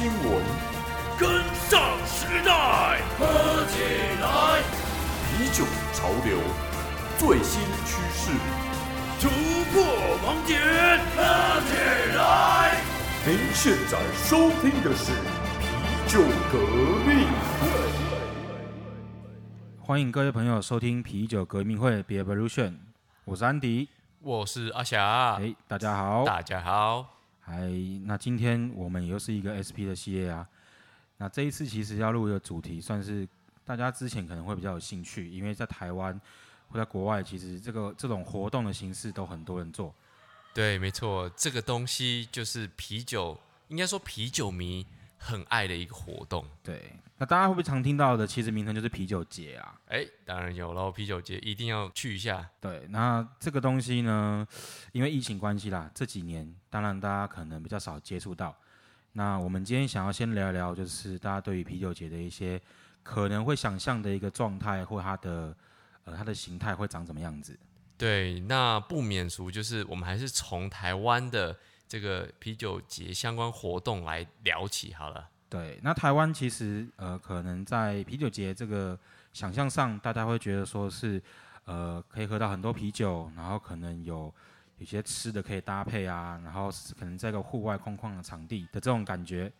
新闻，跟上时代，喝起来！啤酒潮流，最新趋势，突破盲点，喝起来！您现在收听的是啤酒革命。欢迎各位朋友收听啤酒革命会 Be Evolution，我是安迪。我是阿霞，哎，大家好。大家好。哎，那今天我们又是一个 SP 的系列啊。那这一次其实要录一个主题，算是大家之前可能会比较有兴趣，因为在台湾或在国外，其实这个这种活动的形式都很多人做。对，没错，这个东西就是啤酒，应该说啤酒迷很爱的一个活动。对，那大家会不会常听到的？其实名称就是啤酒节啊。哎，当然有喽，啤酒节一定要去一下。对，那这个东西呢，因为疫情关系啦，这几年当然大家可能比较少接触到。那我们今天想要先聊一聊，就是大家对于啤酒节的一些可能会想象的一个状态，或它的呃它的形态会长怎么样子。对，那不免俗，就是我们还是从台湾的这个啤酒节相关活动来聊起好了。对，那台湾其实呃，可能在啤酒节这个想象上，大家会觉得说是呃，可以喝到很多啤酒，然后可能有有些吃的可以搭配啊，然后可能在一个户外空旷的场地的这种感觉。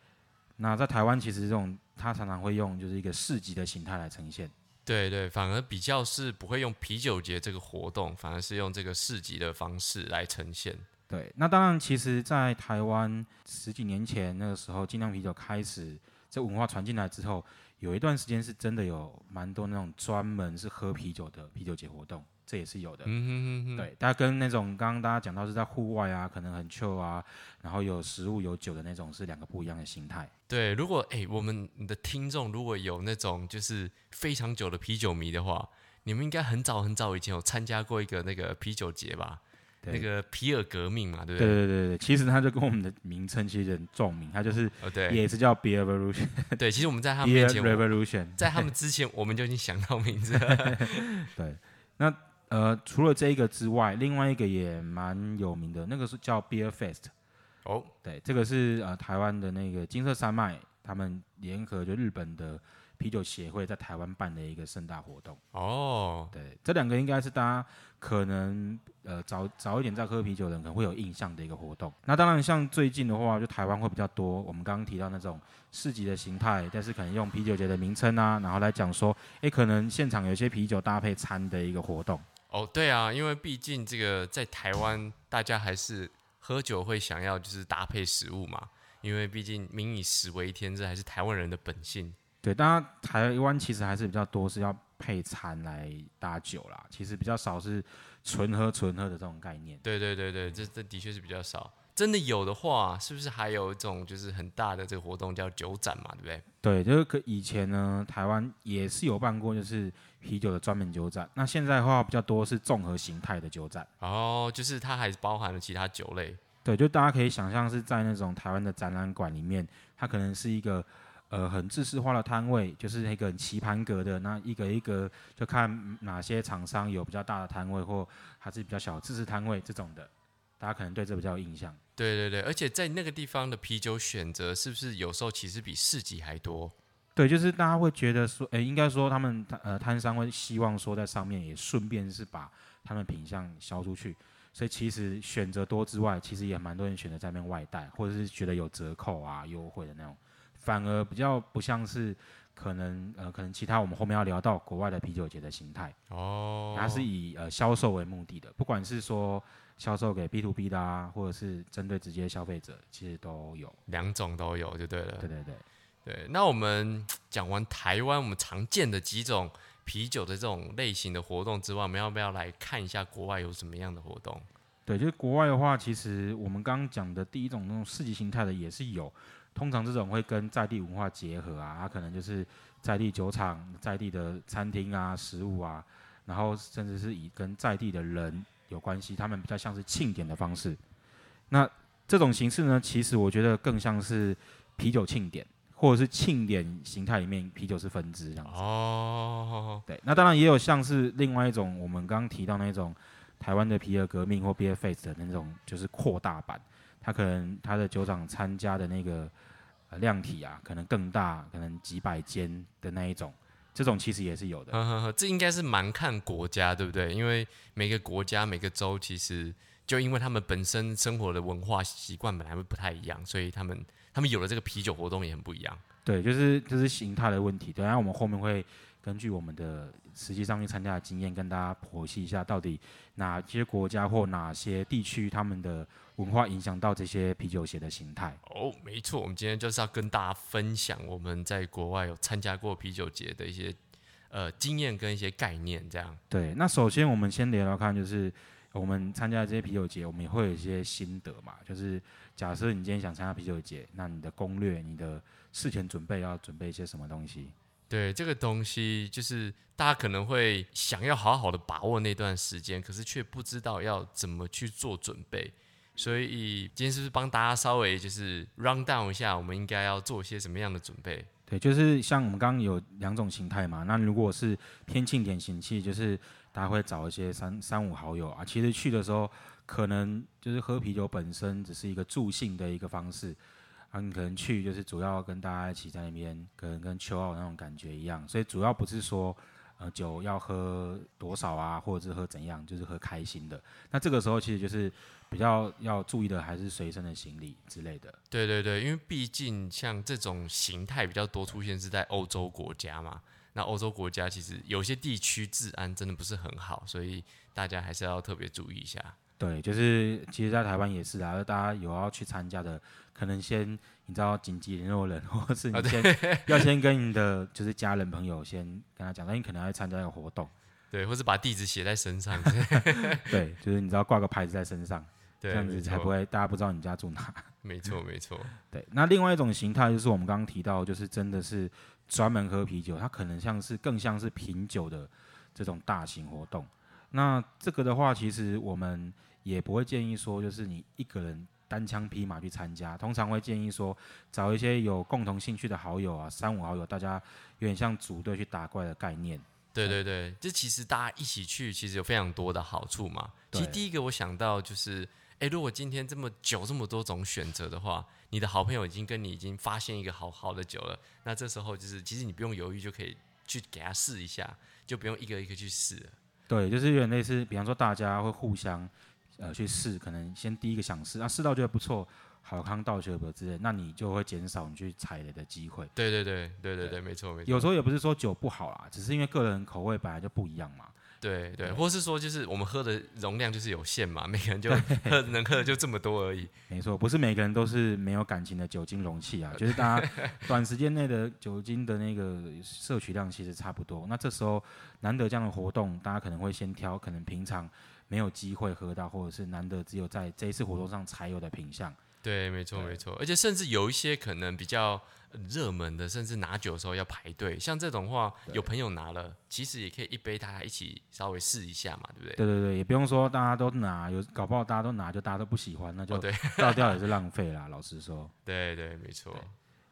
那在台湾其实这种，它常常会用就是一个市集的形态来呈现。对对，反而比较是不会用啤酒节这个活动，反而是用这个市集的方式来呈现。对，那当然，其实，在台湾十几年前那个时候，精酿啤酒开始这文化传进来之后，有一段时间是真的有蛮多那种专门是喝啤酒的啤酒节活动，这也是有的。嗯哼哼哼。对，大家跟那种刚刚大家讲到是在户外啊，可能很 chill 啊，然后有食物有酒的那种，是两个不一样的形态。对，如果哎，我们的听众如果有那种就是非常久的啤酒迷的话，你们应该很早很早以前有参加过一个那个啤酒节吧？那个皮尔革命嘛，对不对？对对对对，其实它就跟我们的名称其实很重名，它就是对，也是叫 Beer Revolution。对，其实我们在他们面前，Revolution，在他们之前我们就已经想到名字了。对，那呃，除了这一个之外，另外一个也蛮有名的，那个是叫 Beer Fest。哦，对，这个是呃台湾的那个金色山脉，他们联合就日本的啤酒协会在台湾办的一个盛大活动。哦，对，这两个应该是大家可能呃早早一点在喝啤酒的人可能会有印象的一个活动。那当然，像最近的话，就台湾会比较多。我们刚刚提到那种市集的形态，但是可能用啤酒节的名称啊，然后来讲说，哎，可能现场有些啤酒搭配餐的一个活动。哦，对啊，因为毕竟这个在台湾，大家还是。喝酒会想要就是搭配食物嘛，因为毕竟民以食为天，这还是台湾人的本性。对，当然台湾其实还是比较多是要配餐来搭酒啦，其实比较少是纯喝纯喝的这种概念。对对对对，这这的确是比较少。真的有的话，是不是还有一种就是很大的这个活动叫酒展嘛？对不对？对，就是可以前呢，台湾也是有办过，就是啤酒的专门酒展。那现在的话比较多是综合形态的酒展。哦，就是它还包含了其他酒类。对，就大家可以想象是在那种台湾的展览馆里面，它可能是一个呃很制式化的摊位，就是那个棋盘格的，那一个一个就看哪些厂商有比较大的摊位，或还是比较小制式摊位这种的。大家可能对这比较有印象。对对对，而且在那个地方的啤酒选择，是不是有时候其实比市集还多？对，就是大家会觉得说，诶，应该说他们呃摊商会希望说在上面也顺便是把他们品相销出去，所以其实选择多之外，其实也蛮多人选择在那边外带，或者是觉得有折扣啊、优惠的那种，反而比较不像是可能呃可能其他我们后面要聊到国外的啤酒节的形态哦，它是以呃销售为目的的，不管是说。销售给 B to B 的啊，或者是针对直接消费者，其实都有两种都有，就对了。对对对对。那我们讲完台湾我们常见的几种啤酒的这种类型的活动之外，我们要不要来看一下国外有什么样的活动？对，就是国外的话，其实我们刚刚讲的第一种那种市级形态的也是有，通常这种会跟在地文化结合啊，它可能就是在地酒厂、在地的餐厅啊、食物啊，然后甚至是以跟在地的人。有关系，他们比较像是庆典的方式。那这种形式呢，其实我觉得更像是啤酒庆典，或者是庆典形态里面啤酒是分支这样子。哦，对。那当然也有像是另外一种我们刚刚提到那种台湾的皮尔革命或 Beer Fest 的那种，就是扩大版。他可能他的酒厂参加的那个呃量体啊，可能更大，可能几百间的那一种，这种其实也是有的。呵呵呵，这应该是蛮看国家，对不对？因为每个国家、每个州其实就因为他们本身生活的文化习惯本来会不太一样，所以他们他们有了这个啤酒活动也很不一样。对，就是就是形态的问题。等下我们后面会根据我们的实际上去参加的经验，跟大家剖析一下，到底哪些国家或哪些地区他们的文化影响到这些啤酒鞋的形态。哦，没错，我们今天就是要跟大家分享我们在国外有参加过啤酒节的一些呃经验跟一些概念，这样。对，那首先我们先聊聊看，就是我们参加这些啤酒节，我们也会有一些心得嘛。就是假设你今天想参加啤酒节，那你的攻略、你的事前准备要准备一些什么东西？对这个东西，就是大家可能会想要好好的把握那段时间，可是却不知道要怎么去做准备。所以今天是不是帮大家稍微就是 round down 一下，我们应该要做些什么样的准备？对，就是像我们刚刚有两种形态嘛。那如果是偏庆典型气，就是大家会找一些三三五好友啊。其实去的时候，可能就是喝啤酒本身只是一个助兴的一个方式啊。你可能去就是主要跟大家一起在那边，可能跟秋奥那种感觉一样。所以主要不是说呃酒要喝多少啊，或者是喝怎样，就是喝开心的。那这个时候其实就是比较要注意的，还是随身的行李之类的。对对对，因为毕竟像这种形态比较多出现是在欧洲国家嘛，那欧洲国家其实有些地区治安真的不是很好，所以大家还是要特别注意一下。对，就是其实，在台湾也是啊，大家有要去参加的，可能先你知道紧急联络人，或是你先、要先跟你的就是家人朋友先跟他讲，那你可能要参加一个活动，对，或是把地址写在身上 对，就是你知道挂个牌子在身上，对，这样子才不会大家不知道你家住哪。没错没错，对，那另外一种形态就是我们刚刚提到，就是真的是专门喝啤酒，它可能像是更像是品酒的这种大型活动。那这个的话，其实我们也不会建议说，就是你一个人单枪匹马去参加，通常会建议说找一些有共同兴趣的好友啊，三五好友，大家有点像组队去打怪的概念。对对对，这其实大家一起去，其实有非常多的好处嘛。其实第一个我想到就是，诶，如果今天这么久这么多种选择的话，你的好朋友已经跟你已经发现一个好好的酒了，那这时候就是其实你不用犹豫就可以去给他试一下，就不用一个一个去试了。对，就是有点类似，比方说大家会互相呃去试，可能先第一个想试，啊试到觉得不错，好康道学不之类，那你就会减少你去踩雷的机会。对对对对对对，没错没错。有时候也不是说酒不好啦，只是因为个人口味本来就不一样嘛。对对，或是说就是我们喝的容量就是有限嘛，每个人就喝能喝的就这么多而已。没错，不是每个人都是没有感情的酒精容器啊，就是大家短时间内的酒精的那个摄取量其实差不多。那这时候难得这样的活动，大家可能会先挑可能平常没有机会喝到，或者是难得只有在这一次活动上才有的品相。对，没错对没错，而且甚至有一些可能比较呃热门的，甚至拿酒的时候要排队，像这种话，有朋友拿了，其实也可以一杯大家一起稍微试一下嘛，对不对？对对对，也不用说大家都拿，有搞不好大家都拿，就大家都不喜欢，那就 倒掉也是浪费啦。老实说，对对，没错。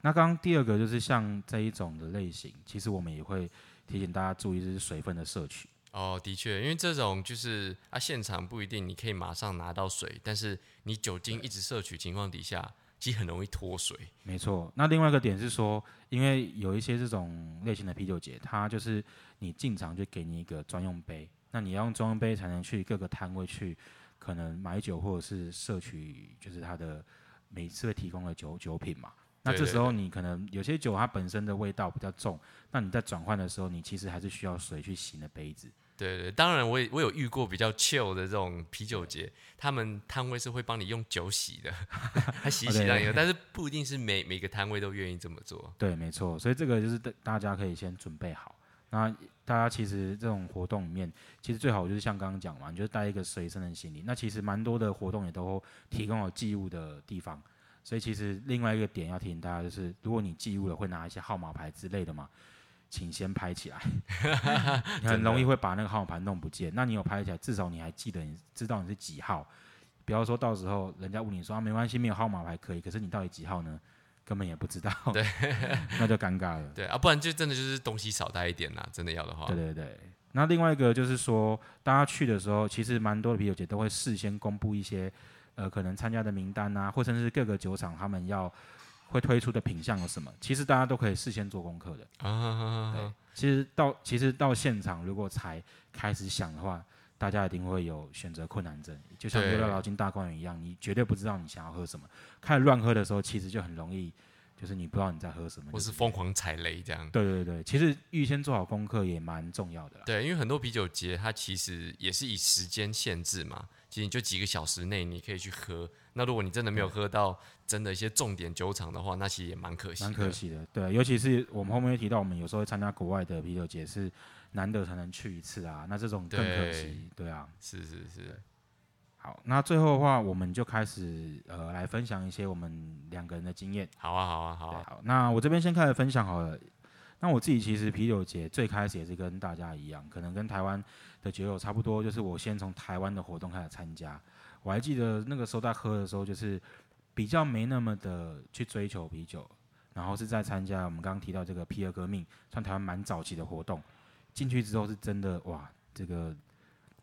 那刚刚第二个就是像这一种的类型，其实我们也会提醒大家注意，就是水分的摄取。哦，的确，因为这种就是啊，现场不一定你可以马上拿到水，但是你酒精一直摄取情况底下，其实很容易脱水。没错，那另外一个点是说，因为有一些这种类型的啤酒节，它就是你进场就给你一个专用杯，那你要用专用杯才能去各个摊位去可能买酒或者是摄取，就是它的每次会提供的酒酒品嘛。那这时候你可能有些酒它本身的味道比较重，那你在转换的时候，你其实还是需要水去洗那杯子。对对，当然我也我有遇过比较 chill 的这种啤酒节，他们摊位是会帮你用酒洗的，还洗一洗让你喝，但是不一定是每每个摊位都愿意这么做。对，没错，所以这个就是大大家可以先准备好。那大家其实这种活动里面，其实最好就是像刚刚讲嘛，你就带一个随身的行李。那其实蛮多的活动也都提供有寄物的地方，所以其实另外一个点要提醒大家就是，如果你寄物了，会拿一些号码牌之类的嘛，请先拍起来，你很容易会把那个号码牌弄不见。那你有拍起来，至少你还记得，你知道你是几号。不要说到时候人家问你说啊，没关系，没有号码牌可以，可是你到底几号呢？根本也不知道，对，那就尴尬了。对啊，不然就真的就是东西少带一点啦，真的要的话。对对对。那另外一个就是说，大家去的时候，其实蛮多的啤酒节都会事先公布一些，呃，可能参加的名单啊，或甚至是各个酒厂他们要会推出的品相有什么，其实大家都可以事先做功课的啊。对，其实到其实到现场如果才开始想的话，大家一定会有选择困难症，就像约到老金大观园一样，你绝对不知道你想要喝什么，开始乱喝的时候，其实就很容易。就是你不知道你在喝什么，或是疯狂踩雷这样。对对对，其实预先做好功课也蛮重要的啦。对，因为很多啤酒节它其实也是以时间限制嘛，其实你就几个小时内你可以去喝。那如果你真的没有喝到真的一些重点酒厂的话，那其实也蛮可惜。蛮可惜的，对，尤其是我们后面会提到，我们有时候会参加国外的啤酒节，是难得才能去一次啊，那这种更可惜。对啊，是是是。好，那最后的话，我们就开始呃来分享一些我们两个人的经验。好啊，好啊，好啊。好，那我这边先开始分享好了。那我自己其实啤酒节最开始也是跟大家一样，可能跟台湾的酒友差不多，就是我先从台湾的活动开始参加。我还记得那个时候在喝的时候，就是比较没那么的去追求啤酒，然后是在参加我们刚刚提到这个啤酒革命，算台湾蛮早期的活动。进去之后是真的哇，这个。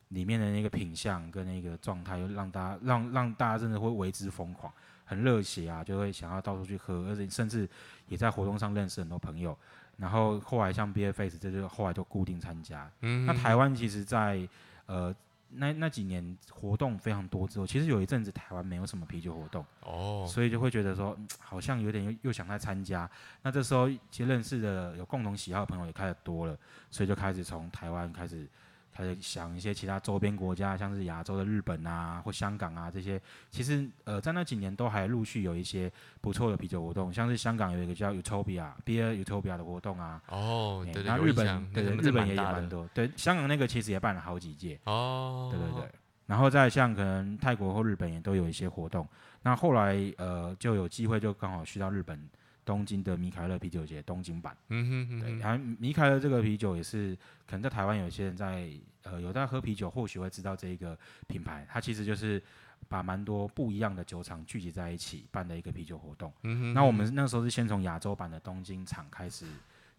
里面的那个品相跟那个状态，又让大家让让大家真的会为之疯狂，很热血啊，就会想要到处去喝，而且甚至也在活动上认识很多朋友。然后后来像 B F Face，这就后来就固定参加。嗯。那台湾其实，在呃那那几年活动非常多之后，其实有一阵子台湾没有什么啤酒活动。哦。所以就会觉得说，好像有点又又想再参加。那这时候其实认识的有共同喜好的朋友也开始多了，所以就开始从台湾开始。开始想一些其他周边国家，像是亚洲的日本啊，或香港啊这些，其实呃在那几年都还陆续有一些不错的啤酒活动，像是香港有一个叫 Utopia Beer Utopia 的活动啊。哦，对对，日本对日本也有蛮多，对香港那个其实也办了好几届。哦，对对对，然后再像可能泰国或日本也都有一些活动，那后来呃就有机会就刚好去到日本。东京的米凯勒啤酒节东京版，嗯哼哼，对，然后米凯勒这个啤酒也是，可能在台湾有些人在呃有在喝啤酒，或许会知道这一个品牌，它其实就是把蛮多不一样的酒厂聚集在一起办的一个啤酒活动。嗯哼，那我们那时候是先从亚洲版的东京厂开始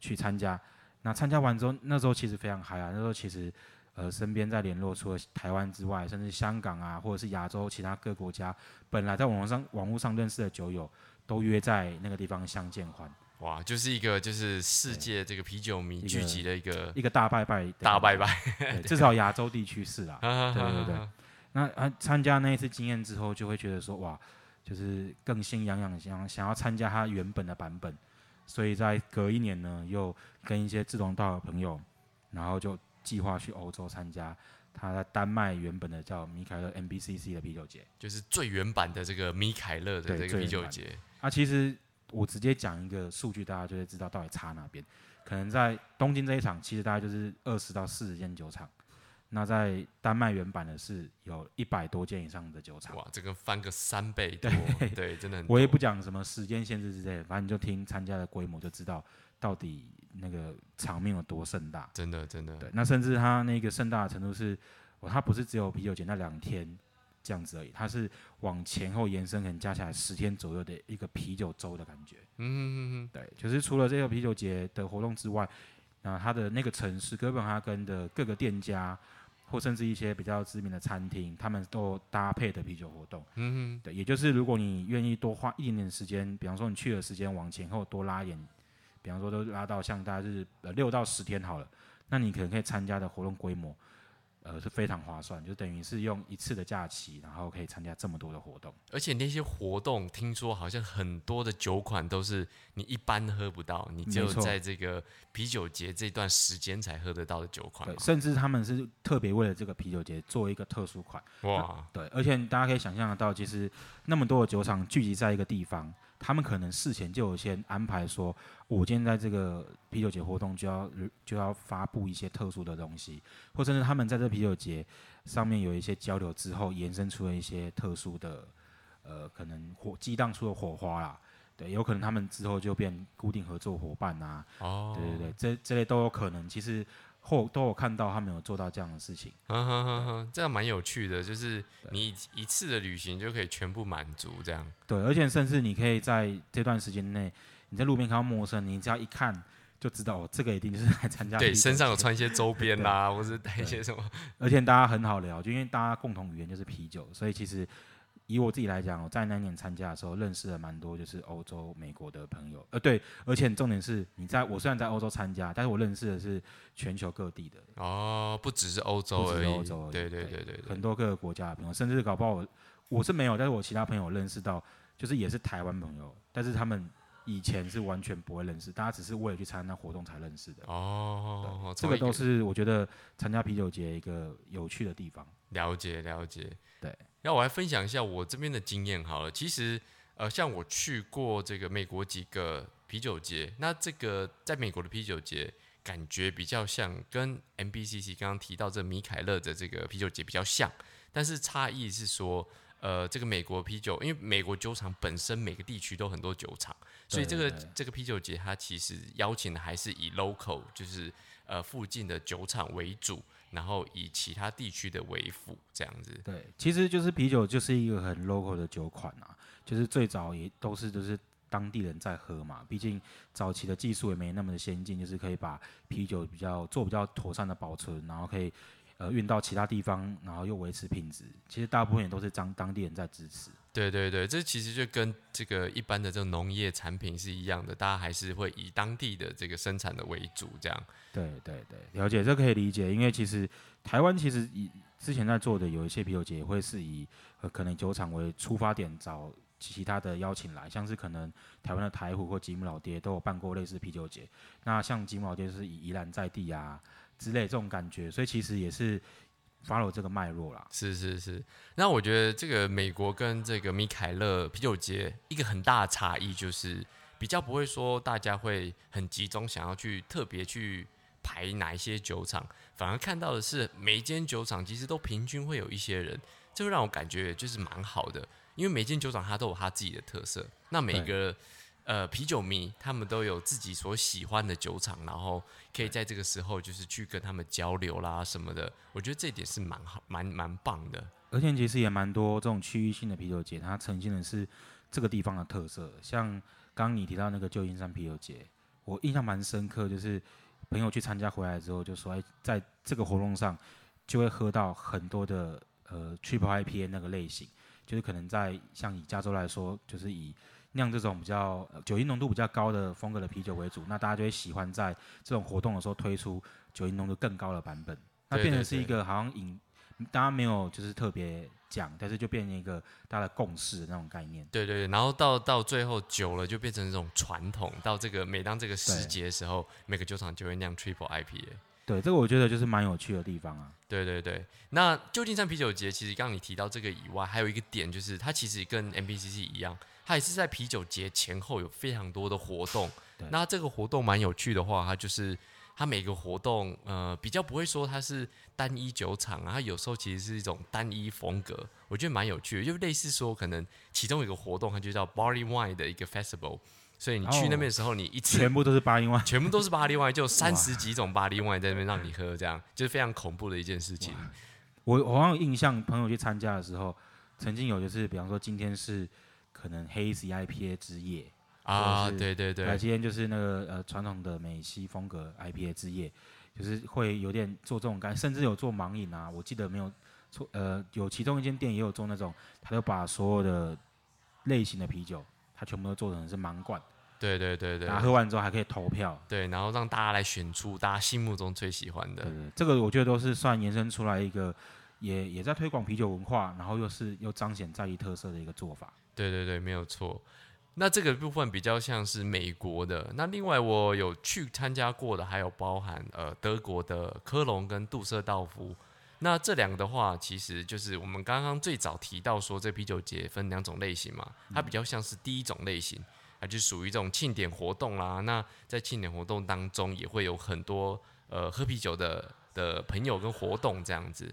去参加，那参加完之后，那时候其实非常嗨啊，那时候其实呃身边在联络，除了台湾之外，甚至香港啊，或者是亚洲其他各国家，本来在网络上网络上认识的酒友。都约在那个地方相见欢，哇，就是一个就是世界这个啤酒迷聚集的一个一个大拜拜，大拜拜，至少亚洲地区是 啦，对对对。那啊，参加那一次经验之后，就会觉得说，哇，就是更心痒痒，想想要参加他原本的版本。所以在隔一年呢，又跟一些志同道合朋友，然后就计划去欧洲参加。他在丹麦原本的叫米凯勒 MBCC 的啤酒节，就是最原版的这个米凯勒的这个啤酒节。啊，其实我直接讲一个数据，大家就会知道到底差哪边。可能在东京这一场，其实大概就是二十到四十间酒厂；那在丹麦原版的是有一百多间以上的酒厂。哇，这个翻个三倍 多，对，真的很。我也不讲什么时间限制之类的，反正你就听参加的规模就知道到底。那个场面有多盛大？真的，真的。对，那甚至它那个盛大的程度是，哦，它不是只有啤酒节那两天这样子而已，它是往前后延伸，可能加起来十天左右的一个啤酒周的感觉。嗯嗯嗯。对，就是除了这个啤酒节的活动之外，那它的那个城市哥本哈根的各个店家，或甚至一些比较知名的餐厅，他们都搭配的啤酒活动。嗯嗯。对，也就是如果你愿意多花一点点时间，比方说你去的时间往前后多拉一点。比方说，都拉到像大概是呃六到十天好了，那你可能可以参加的活动规模，呃是非常划算，就等于是用一次的假期，然后可以参加这么多的活动。而且那些活动听说好像很多的酒款都是你一般喝不到，你只有在这个啤酒节这段时间才喝得到的酒款。对，甚至他们是特别为了这个啤酒节做一个特殊款。哇，对，而且大家可以想象得到，其实那么多的酒厂聚集在一个地方。他们可能事前就有先安排说，我今天在这个啤酒节活动就要就要发布一些特殊的东西，或者是他们在这啤酒节上面有一些交流之后，延伸出了一些特殊的，呃，可能火激荡出的火花啦。对，有可能他们之后就变固定合作伙伴啊。哦，对对对，这这类都有可能。其实。后都有看到他们有做到这样的事情，这样蛮有趣的，就是你一次的旅行就可以全部满足这样。对，而且甚至你可以在这段时间内，你在路边看到陌生，你只要一看就知道，哦，这个一定就是来参加。对，身上有穿一些周边啦，或是带一些什么。而且大家很好聊，就因为大家共同语言就是啤酒，所以其实以我自己来讲，我在那年参加的时候，认识了蛮多就是欧洲、美国的朋友。呃，对，而且重点是，你在我虽然在欧洲参加，但是我认识的是全球各地的。哦，不只是欧洲而已。欧洲。对对对对。很多各个国家的朋友，甚至搞不好我我是没有，但是我其他朋友认识到，就是也是台湾朋友，但是他们以前是完全不会认识，大家只是为了去参加活动才认识的。哦。这个都是我觉得参加啤酒节一个有趣的地方。了解了解。对。那我来分享一下我这边的经验好了。其实，呃，像我去过这个美国几个啤酒节，那这个在美国的啤酒节感觉比较像跟 MBCC 刚刚提到这米凯勒的这个啤酒节比较像，但是差异是说，呃，这个美国啤酒，因为美国酒厂本身每个地区都很多酒厂，所以这个这个啤酒节它其实邀请的还是以 local，就是呃附近的酒厂为主。然后以其他地区的为辅，这样子。对，其实就是啤酒就是一个很 local 的酒款啊，就是最早也都是就是当地人在喝嘛。毕竟早期的技术也没那么的先进，就是可以把啤酒比较做比较妥善的保存，然后可以呃运到其他地方，然后又维持品质。其实大部分也都是当当地人在支持。对对对，这其实就跟这个一般的这种农业产品是一样的，大家还是会以当地的这个生产的为主，这样。对对对，了解，这可以理解，因为其实台湾其实以之前在做的有一些啤酒节，也会是以可能酒厂为出发点，找其他的邀请来，像是可能台湾的台虎或吉姆老爹都有办过类似啤酒节，那像吉姆老爹是以宜兰在地啊之类这种感觉，所以其实也是。Follow 这个脉络啦，是是是。那我觉得这个美国跟这个米凯勒啤酒节一个很大的差异就是，比较不会说大家会很集中想要去特别去排哪一些酒厂，反而看到的是每一间酒厂其实都平均会有一些人，这会让我感觉就是蛮好的，因为每间酒厂它都有它自己的特色，那每个。呃，啤酒迷他们都有自己所喜欢的酒厂，然后可以在这个时候就是去跟他们交流啦什么的。我觉得这点是蛮好、蛮蛮棒的。而且其实也蛮多这种区域性的啤酒节，它呈现的是这个地方的特色。像刚刚你提到那个旧金山啤酒节，我印象蛮深刻，就是朋友去参加回来之后就说，哎，在这个活动上就会喝到很多的呃 Triple IPA 那个类型，就是可能在像以加州来说，就是以酿这种比较酒精浓度比较高的风格的啤酒为主，那大家就会喜欢在这种活动的时候推出酒精浓度更高的版本，那变成是一个好像饮大家没有就是特别讲，但是就变成一个大家的共识的那种概念。对对对，然后到到最后久了就变成这种传统，到这个每当这个时节的时候，每个酒厂就会酿 Triple IPA。对，这个我觉得就是蛮有趣的地方啊。对对对，那旧金山啤酒节其实刚刚你提到这个以外，还有一个点就是它其实跟 MPCC 一样。它也是在啤酒节前后有非常多的活动。那这个活动蛮有趣的话，它就是它每个活动呃比较不会说它是单一酒厂啊，它有时候其实是一种单一风格，我觉得蛮有趣的。就类似说可能其中一个活动它就叫 Barley Wine 的一个 Festival，所以你去那边的时候，你一全部都是 Barley Wine，全部都是 Barley Wine，就 三十几种 Barley Wine 在那边让你喝，这样就是非常恐怖的一件事情。我我好像印象，朋友去参加的时候，曾经有就是比方说今天是。可能黑 C IPA 之夜啊，对对对，今天就是那个呃传统的美西风格 IPA 之夜，就是会有点做这种干，甚至有做盲饮啊。我记得没有错，呃，有其中一间店也有做那种，他就把所有的类型的啤酒，他全部都做成是盲罐。对对对对，然后喝完之后还可以投票，对，然后让大家来选出大家心目中最喜欢的。对对，这个我觉得都是算延伸出来一个，也也在推广啤酒文化，然后又是又彰显在地特色的一个做法。对对对，没有错。那这个部分比较像是美国的。那另外我有去参加过的，还有包含呃德国的科隆跟杜塞道夫。那这两个的话，其实就是我们刚刚最早提到说，这啤酒节分两种类型嘛。它比较像是第一种类型，它就属于这种庆典活动啦。那在庆典活动当中，也会有很多呃喝啤酒的的朋友跟活动这样子。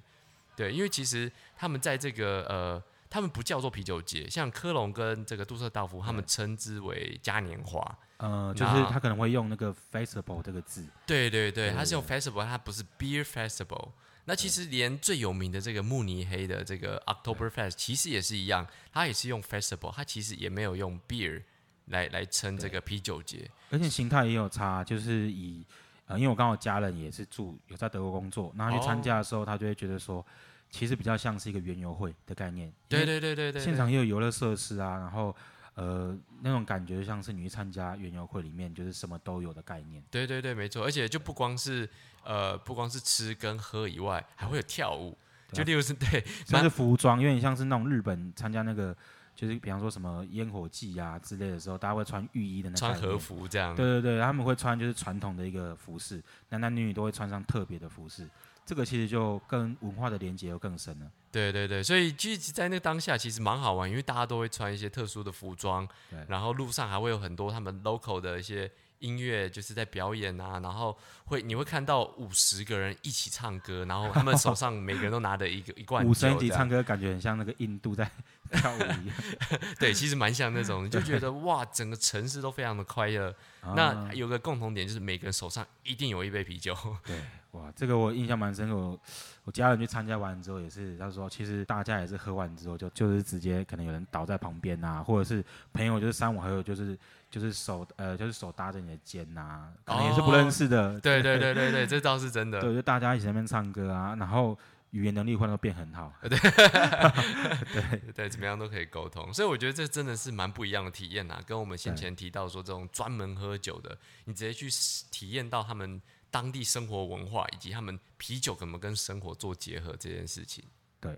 对，因为其实他们在这个呃。他们不叫做啤酒节，像科隆跟这个杜塞道夫，他们称之为嘉年华。呃，就是他可能会用那个 festival 这个字。对对对，他是用 festival，他不是 beer festival。那其实连最有名的这个慕尼黑的这个 October Fest，其实也是一样，它也是用 festival，它其实也没有用 beer 来来称这个啤酒节。而且形态也有差，就是以呃，因为我刚好家人也是住有在德国工作，然后去参加的时候，他就会觉得说。其实比较像是一个园游会的概念。对对对对对，现场也有游乐设施啊，然后呃那种感觉像是你去参加园游会里面就是什么都有的概念。对对对，没错，而且就不光是呃不光是吃跟喝以外，还会有跳舞，就例如是对，像是服装，因为你像是那种日本参加那个。就是比方说什么烟火季啊之类的时候，大家会穿浴衣的那穿和服这样。对对对，他们会穿就是传统的一个服饰，男男女女都会穿上特别的服饰，这个其实就跟文化的连接又更深了。对对对，所以其实，在那个当下其实蛮好玩，因为大家都会穿一些特殊的服装，然后路上还会有很多他们 local 的一些。音乐就是在表演啊，然后会你会看到五十个人一起唱歌，然后他们手上每个人都拿着一个 一罐五神一起唱歌，感觉很像那个印度在跳舞一样。对，其实蛮像那种，就觉得哇，整个城市都非常的快乐。那有个共同点就是每个人手上一定有一杯啤酒。对，哇，这个我印象蛮深刻。我我家人去参加完之后也是，他说其实大家也是喝完之后就就是直接可能有人倒在旁边啊，或者是朋友就是三五好友就是。就是手呃，就是手搭着你的肩呐，可能也是不认识的。对对对对对，这倒是真的。对，就大家一起在那边唱歌啊，然后语言能力会都变很好。对对对，怎么样都可以沟通，所以我觉得这真的是蛮不一样的体验呐。跟我们先前提到说这种专门喝酒的，你直接去体验到他们当地生活文化，以及他们啤酒怎么跟生活做结合这件事情。对，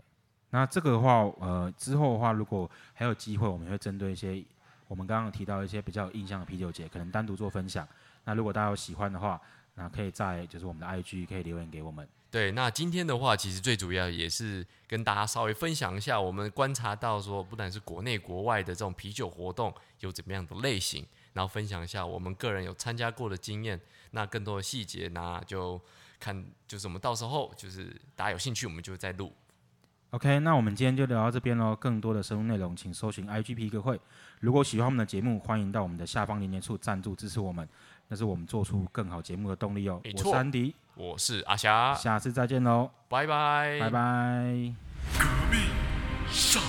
那这个的话，呃，之后的话，如果还有机会，我们会针对一些。我们刚刚提到一些比较有印象的啤酒节，可能单独做分享。那如果大家有喜欢的话，那可以在就是我们的 IG 可以留言给我们。对，那今天的话，其实最主要也是跟大家稍微分享一下，我们观察到说，不但是国内国外的这种啤酒活动有怎么样的类型，然后分享一下我们个人有参加过的经验。那更多的细节，那就看就是我们到时候就是大家有兴趣，我们就再录。OK，那我们今天就聊到这边喽。更多的深入内容，请搜寻 IGP 个会。如果喜欢我们的节目，欢迎到我们的下方连接处赞助支持我们，那是我们做出更好节目的动力哦。我是安迪，我是阿霞，下次再见喽，拜拜，拜拜。革命尚